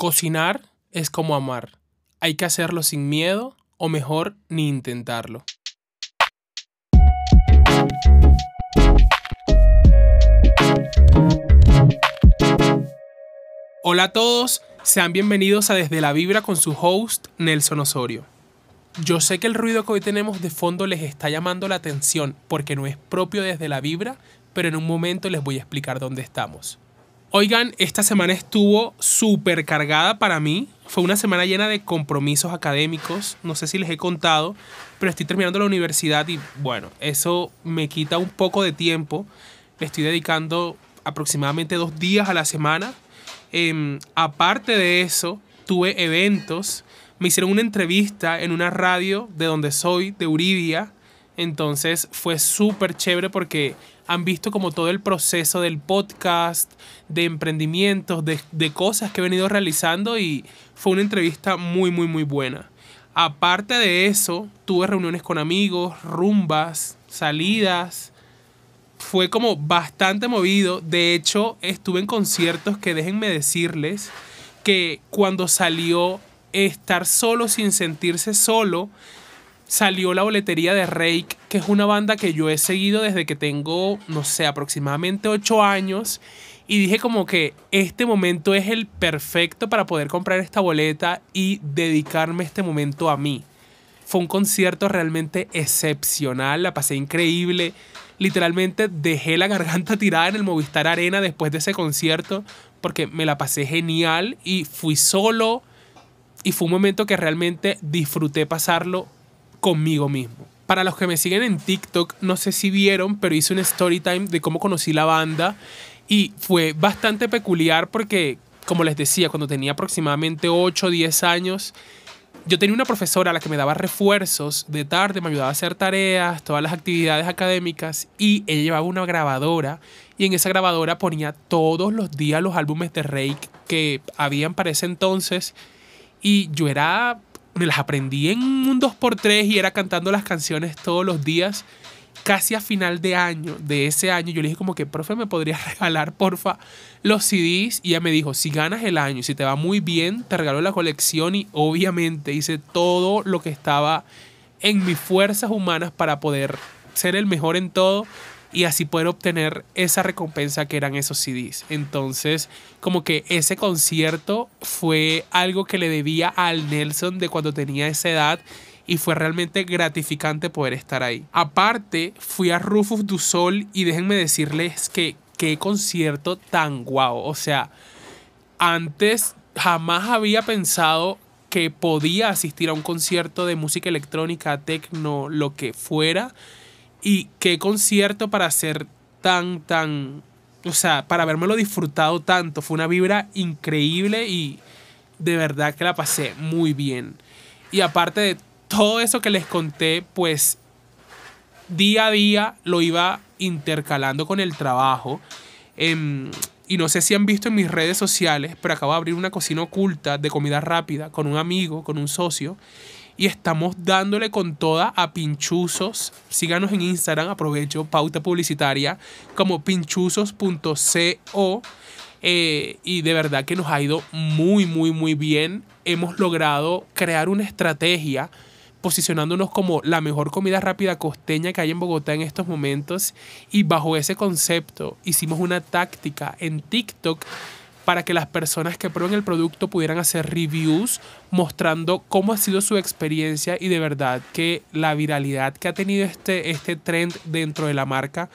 Cocinar es como amar. Hay que hacerlo sin miedo o mejor ni intentarlo. Hola a todos, sean bienvenidos a Desde la Vibra con su host Nelson Osorio. Yo sé que el ruido que hoy tenemos de fondo les está llamando la atención porque no es propio desde la Vibra, pero en un momento les voy a explicar dónde estamos. Oigan, esta semana estuvo súper cargada para mí. Fue una semana llena de compromisos académicos. No sé si les he contado, pero estoy terminando la universidad y bueno, eso me quita un poco de tiempo. Le estoy dedicando aproximadamente dos días a la semana. Em, aparte de eso, tuve eventos. Me hicieron una entrevista en una radio de donde soy, de Uridia. Entonces fue súper chévere porque han visto como todo el proceso del podcast, de emprendimientos, de, cosas que he venido realizando y fue una entrevista muy, muy, muy buena. Aparte de eso, tuve reuniones con amigos, rumbas, salidas. Fue como bastante movido. De hecho, estuve en conciertos que déjenme decirles que cuando salió estar solo sin sentirse solo, salió la boletería de Rake, que es una banda que yo he seguido desde que tengo, no sé, aproximadamente 8 años. Y dije como que este momento es el perfecto para poder comprar esta boleta y dedicarme este momento a mí. Fue un concierto realmente excepcional, la pasé increíble. Literalmente dejé la garganta tirada en el Movistar Arena después de ese concierto porque me la pasé genial y fui solo y fue un momento que realmente disfruté pasarlo conmigo mismo. Para los que me siguen en TikTok, no sé si vieron, pero hice un story time de cómo conocí la banda y fue bastante peculiar porque, como les decía, cuando tenía aproximadamente 8 o 10 años, yo tenía una profesora a la que me daba refuerzos de tarde, me ayudaba a hacer tareas, todas las actividades académicas y ella llevaba una grabadora y en esa grabadora ponía todos los días los álbumes de Rake que habían para ese entonces y yo era me las aprendí en un 2x3 y era cantando las canciones todos los días. Casi a final de año, de ese año, yo le dije como que, profe, ¿me podría regalar, porfa, los CDs? Y ella me dijo, si ganas el año, si te va muy bien, te regalo la colección y obviamente hice todo lo que estaba en mis fuerzas humanas para poder ser el mejor en todo y así poder obtener esa recompensa que eran esos CDs. Entonces, como que ese concierto fue algo que le debía al Nelson de cuando tenía esa edad y fue realmente gratificante poder estar ahí. Aparte, fui a Rufus du Sol y déjenme decirles que qué concierto tan guau. O sea, antes jamás había pensado que podía asistir a un concierto de música electrónica, tecno, lo que fuera y qué concierto para ser tan, tan, o sea, para habérmelo disfrutado tanto. Fue una vibra increíble y de verdad que la pasé muy bien. Y aparte de todo eso que les conté, pues día a día lo iba intercalando con el trabajo. Em, y no sé si han visto en mis redes sociales, pero acabo de abrir una cocina oculta de comida rápida con un amigo, con un socio y estamos dándole con toda a pinchuzos. Síganos en Instagram, aprovecho pauta publicitaria como pinchuzos.co. Eh, y de verdad que nos ha ido muy, muy, muy bien. Hemos logrado crear una estrategia posicionándonos como la mejor comida rápida costeña que hay en Bogotá en estos momentos. Y bajo ese concepto hicimos una táctica en TikTok para que las personas que prueben el producto pudieran hacer reviews mostrando cómo ha sido su experiencia y de verdad que la viralidad que ha tenido este, este trend dentro de la marca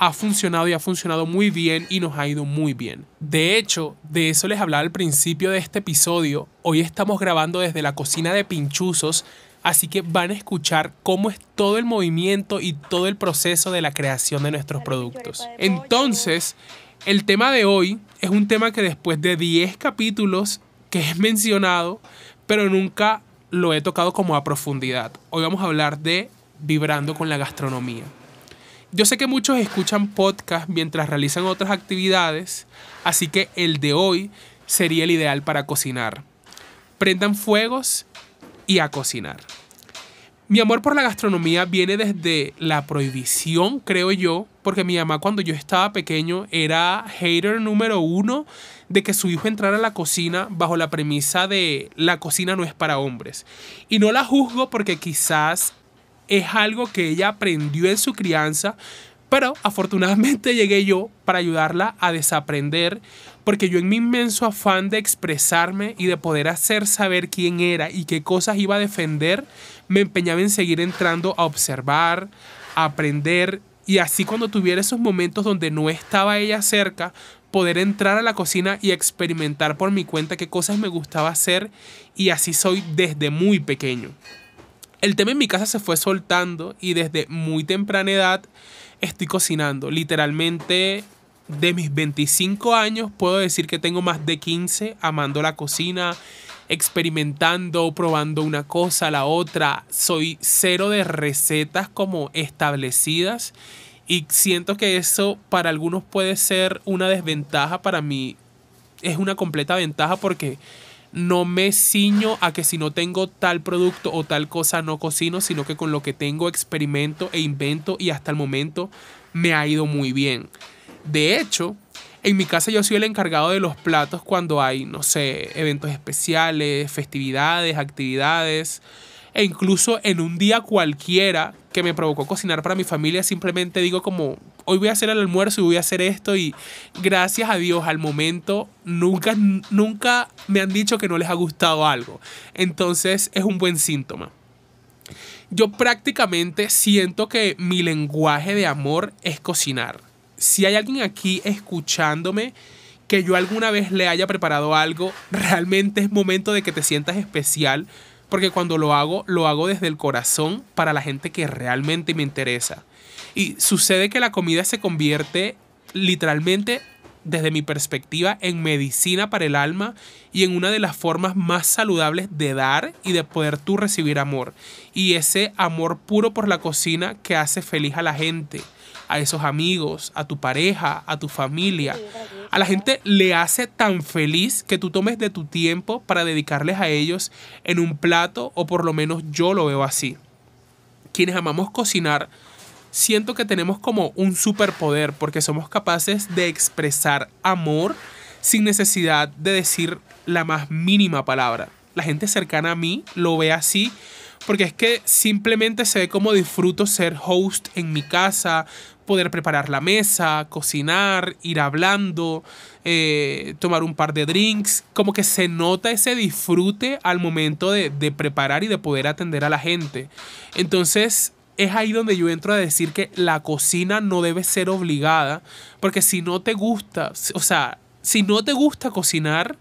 ha funcionado y ha funcionado muy bien y nos ha ido muy bien. De hecho, de eso les hablaba al principio de este episodio. Hoy estamos grabando desde la cocina de Pinchuzos, así que van a escuchar cómo es todo el movimiento y todo el proceso de la creación de nuestros productos. Entonces, el tema de hoy es un tema que después de 10 capítulos que es mencionado, pero nunca lo he tocado como a profundidad. Hoy vamos a hablar de vibrando con la gastronomía. Yo sé que muchos escuchan podcast mientras realizan otras actividades, así que el de hoy sería el ideal para cocinar. Prendan fuegos y a cocinar. Mi amor por la gastronomía viene desde la prohibición, creo yo, porque mi mamá cuando yo estaba pequeño era hater número uno de que su hijo entrara a la cocina bajo la premisa de la cocina no es para hombres. Y no la juzgo porque quizás es algo que ella aprendió en su crianza, pero afortunadamente llegué yo para ayudarla a desaprender, porque yo en mi inmenso afán de expresarme y de poder hacer saber quién era y qué cosas iba a defender, me empeñaba en seguir entrando a observar, a aprender y así cuando tuviera esos momentos donde no estaba ella cerca, poder entrar a la cocina y experimentar por mi cuenta qué cosas me gustaba hacer y así soy desde muy pequeño. El tema en mi casa se fue soltando y desde muy temprana edad estoy cocinando. Literalmente de mis 25 años puedo decir que tengo más de 15 amando la cocina, experimentando, probando una cosa, la otra. Soy cero de recetas como establecidas y siento que eso para algunos puede ser una desventaja, para mí es una completa ventaja porque no me ciño a que si no tengo tal producto o tal cosa no cocino, sino que con lo que tengo experimento e invento y hasta el momento me ha ido muy bien. De hecho, en mi casa yo soy el encargado de los platos cuando hay, no sé, eventos especiales, festividades, actividades. E incluso en un día cualquiera que me provocó cocinar para mi familia, simplemente digo como, hoy voy a hacer el almuerzo y voy a hacer esto y gracias a Dios al momento nunca, nunca me han dicho que no les ha gustado algo. Entonces es un buen síntoma. Yo prácticamente siento que mi lenguaje de amor es cocinar si hay alguien aquí escuchándome que yo alguna vez le haya preparado algo, realmente es momento de que te sientas especial, porque cuando lo hago, lo hago desde el corazón para la gente que realmente me interesa. Y sucede que la comida se convierte literalmente, desde mi perspectiva, en medicina para el alma y en una de las formas más saludables de dar y de poder tú recibir amor. Y ese amor puro por la cocina que hace feliz a la gente a esos amigos, a tu pareja, a tu familia. A la gente le hace tan feliz que tú tomes de tu tiempo para dedicarles a ellos en un plato, o por lo menos yo lo veo así. Quienes amamos cocinar, siento que tenemos como un superpoder porque somos capaces de expresar amor sin necesidad de decir la más mínima palabra. La gente cercana a mí lo ve así porque es que simplemente se ve como disfruto ser host en mi casa, poder preparar la mesa, cocinar, ir hablando, eh, tomar un par de drinks, como que se nota ese disfrute al momento de, de preparar y de poder atender a la gente. Entonces, es ahí donde yo entro a decir que la cocina no debe ser obligada, porque si no te gusta, o sea, si no te gusta cocinar,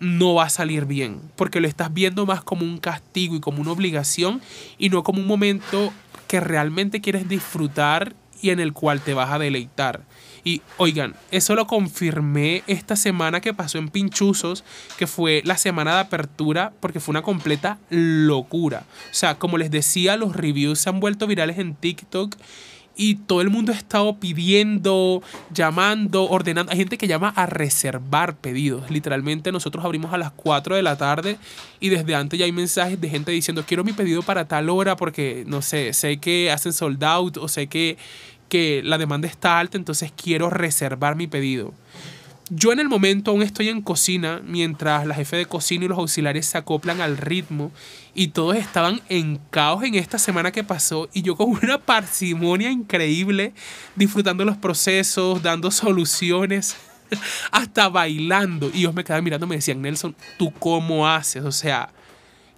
no va a salir bien, porque lo estás viendo más como un castigo y como una obligación y no como un momento que realmente quieres disfrutar y en el cual te vas a deleitar. Y oigan, eso lo confirmé esta semana que pasó en Pinchuzos, que fue la semana de apertura, porque fue una completa locura. O sea, como les decía, los reviews se han vuelto virales en TikTok y todo el mundo ha estado pidiendo, llamando, ordenando. Hay gente que llama a reservar pedidos. Literalmente nosotros abrimos a las 4 de la tarde y desde antes ya hay mensajes de gente diciendo quiero mi pedido para tal hora porque no sé, sé que hacen sold out o sé que, que la demanda está alta, entonces quiero reservar mi pedido. Yo en el momento aún estoy en cocina mientras la jefe de cocina y los auxiliares se acoplan al ritmo y todos estaban en caos en esta semana que pasó y yo con una parsimonia increíble disfrutando los procesos, dando soluciones, hasta bailando y ellos me quedaban mirando y me decían, Nelson, ¿tú cómo haces? O sea,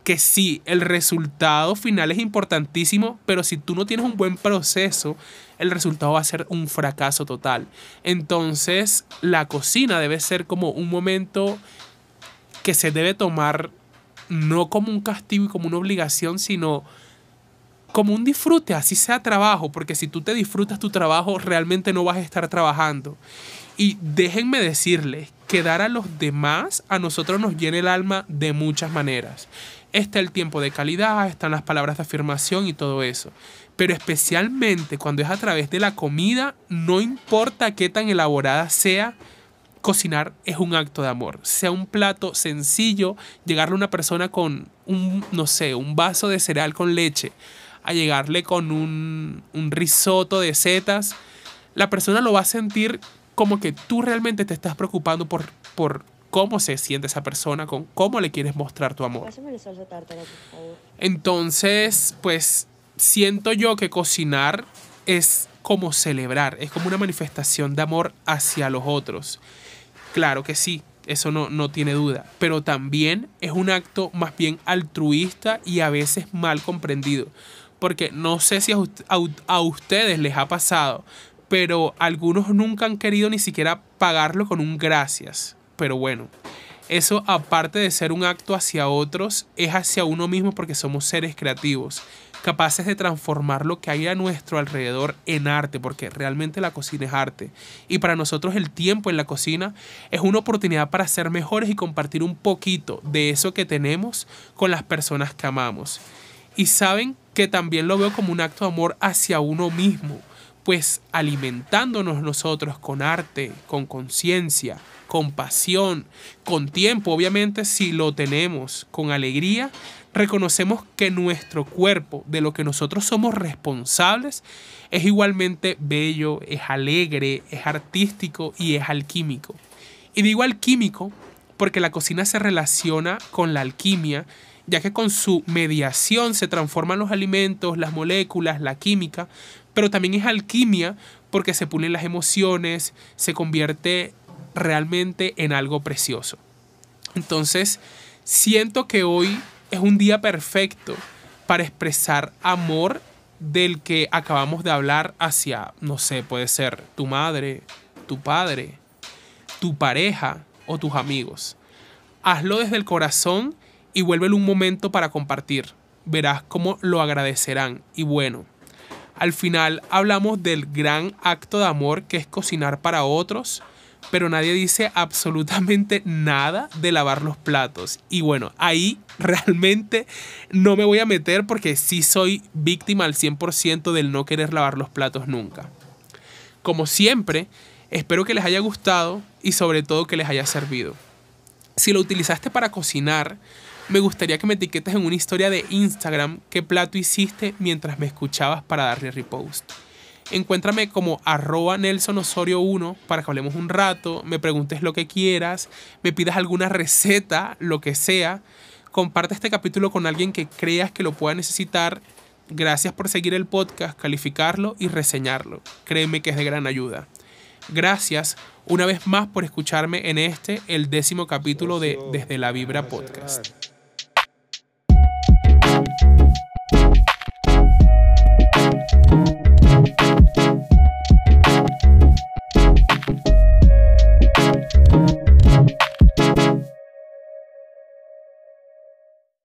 que sí, el resultado final es importantísimo, pero si tú no tienes un buen proceso, el resultado va a ser un fracaso total. Entonces, la cocina debe ser como un momento que se debe tomar no como un castigo y como una obligación, sino como un disfrute, así sea trabajo, porque si tú te disfrutas tu trabajo, realmente no vas a estar trabajando. Y déjenme decirles que dar a los demás a nosotros nos llena el alma de muchas maneras está el tiempo de calidad, están las palabras de afirmación y todo eso. Pero especialmente cuando es a través de la comida, no importa qué tan elaborada sea, cocinar es un acto de amor. Sea un plato sencillo, llegarle a una persona con un, no sé, un vaso de cereal con leche, a llegarle con un, un risotto de setas, la persona lo va a sentir como que tú realmente te estás preocupando por, por cómo se siente esa persona, con cómo le quieres mostrar tu amor. Entonces, pues siento yo que cocinar es como celebrar, es como una manifestación de amor hacia los otros. Claro que sí, eso no, no tiene duda, pero también es un acto más bien altruista y a veces mal comprendido, porque no sé si a, a ustedes les ha pasado, pero algunos nunca han querido ni siquiera pagarlo con un gracias. Pero bueno, eso aparte de ser un acto hacia otros, es hacia uno mismo porque somos seres creativos capaces de transformar lo que hay a nuestro alrededor en arte, porque realmente la cocina es arte. Y para nosotros el tiempo en la cocina es una oportunidad para ser mejores y compartir un poquito de eso que tenemos con las personas que amamos. Y saben que también lo veo como un acto de amor hacia uno mismo, pues alimentándonos nosotros con arte, con conciencia, con pasión, con tiempo, obviamente si lo tenemos, con alegría, reconocemos que nuestro cuerpo, de lo que nosotros somos responsables, es igualmente bello, es alegre, es artístico y es alquímico. Y digo alquímico porque la cocina se relaciona con la alquimia, ya que con su mediación se transforman los alimentos, las moléculas, la química, pero también es alquimia porque se pulen las emociones, se convierte realmente en algo precioso. Entonces, siento que hoy es un día perfecto para expresar amor del que acabamos de hablar hacia, no sé, puede ser tu madre, tu padre, tu pareja o tus amigos. Hazlo desde el corazón y vuélvelo un momento para compartir. Verás cómo lo agradecerán. Y bueno, al final hablamos del gran acto de amor que es cocinar para otros pero nadie dice absolutamente nada de lavar los platos. Y bueno, ahí realmente no me voy a meter porque sí soy víctima al 100% del no querer lavar los platos nunca. Como siempre, espero que les haya gustado y sobre todo que les haya servido. Si lo utilizaste para cocinar, me gustaría que me etiquetes en una historia de Instagram qué plato hiciste mientras me escuchabas para darle repost. Encuéntrame como arroba Nelson Osorio 1 para que hablemos un rato, me preguntes lo que quieras, me pidas alguna receta, lo que sea. Comparte este capítulo con alguien que creas que lo pueda necesitar. Gracias por seguir el podcast, calificarlo y reseñarlo. Créeme que es de gran ayuda. Gracias una vez más por escucharme en este, el décimo capítulo de Desde la Vibra Podcast.